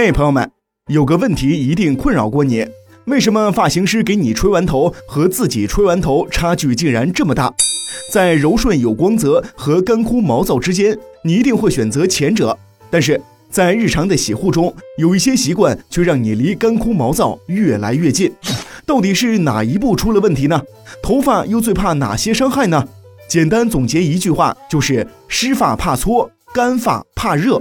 嘿，朋友们，有个问题一定困扰过你：为什么发型师给你吹完头和自己吹完头差距竟然这么大？在柔顺有光泽和干枯毛躁之间，你一定会选择前者。但是在日常的洗护中，有一些习惯却让你离干枯毛躁越来越近。到底是哪一步出了问题呢？头发又最怕哪些伤害呢？简单总结一句话，就是湿发怕搓，干发怕热。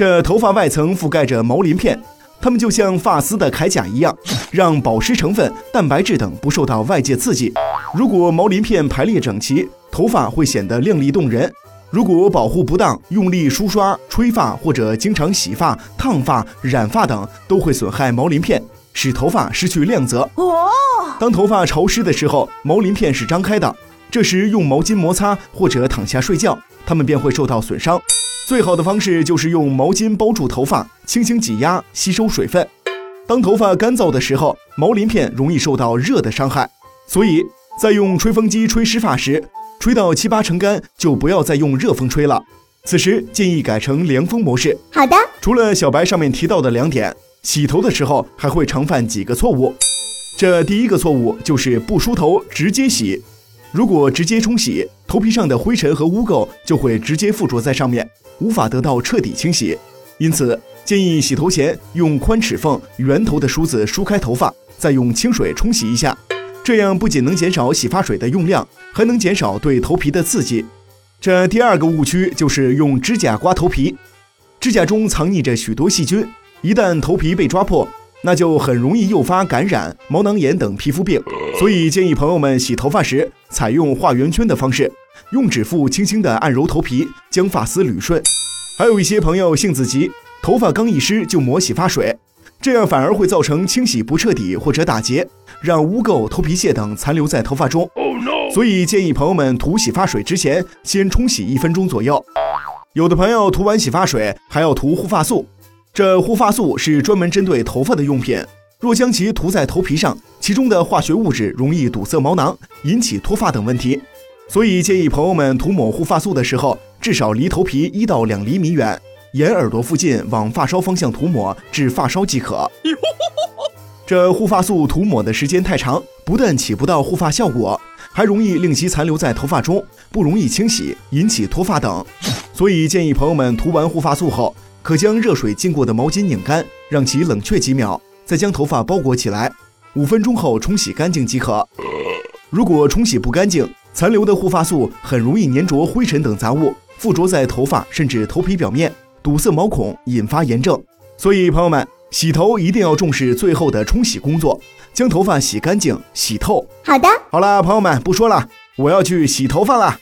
这头发外层覆盖着毛鳞片，它们就像发丝的铠甲一样，让保湿成分、蛋白质等不受到外界刺激。如果毛鳞片排列整齐，头发会显得亮丽动人；如果保护不当，用力梳刷、吹发或者经常洗发、烫发、染发等，都会损害毛鳞片，使头发失去亮泽。哦，当头发潮湿的时候，毛鳞片是张开的，这时用毛巾摩擦或者躺下睡觉，它们便会受到损伤。最好的方式就是用毛巾包住头发，轻轻挤压，吸收水分。当头发干燥的时候，毛鳞片容易受到热的伤害，所以在用吹风机吹湿发时，吹到七八成干就不要再用热风吹了。此时建议改成凉风模式。好的。除了小白上面提到的两点，洗头的时候还会常犯几个错误。这第一个错误就是不梳头直接洗，如果直接冲洗，头皮上的灰尘和污垢就会直接附着在上面。无法得到彻底清洗，因此建议洗头前用宽齿缝、圆头的梳子梳开头发，再用清水冲洗一下。这样不仅能减少洗发水的用量，还能减少对头皮的刺激。这第二个误区就是用指甲刮头皮，指甲中藏匿着许多细菌，一旦头皮被抓破，那就很容易诱发感染、毛囊炎等皮肤病。所以建议朋友们洗头发时采用画圆圈的方式。用指腹轻轻地按揉头皮，将发丝捋顺。还有一些朋友性子急，头发刚一湿就抹洗发水，这样反而会造成清洗不彻底或者打结，让污垢、头皮屑等残留在头发中。所以建议朋友们涂洗发水之前先冲洗一分钟左右。有的朋友涂完洗发水还要涂护发素，这护发素是专门针对头发的用品，若将其涂在头皮上，其中的化学物质容易堵塞毛囊，引起脱发等问题。所以建议朋友们涂抹护发素的时候，至少离头皮一到两厘米远，沿耳朵附近往发梢方向涂抹至发梢即可。这护发素涂抹的时间太长，不但起不到护发效果，还容易令其残留在头发中，不容易清洗，引起脱发等。所以建议朋友们涂完护发素后，可将热水浸过的毛巾拧干，让其冷却几秒，再将头发包裹起来，五分钟后冲洗干净即可。如果冲洗不干净，残留的护发素很容易粘着灰尘等杂物，附着在头发甚至头皮表面，堵塞毛孔，引发炎症。所以朋友们，洗头一定要重视最后的冲洗工作，将头发洗干净、洗透。好的，好了，朋友们不说了，我要去洗头发了。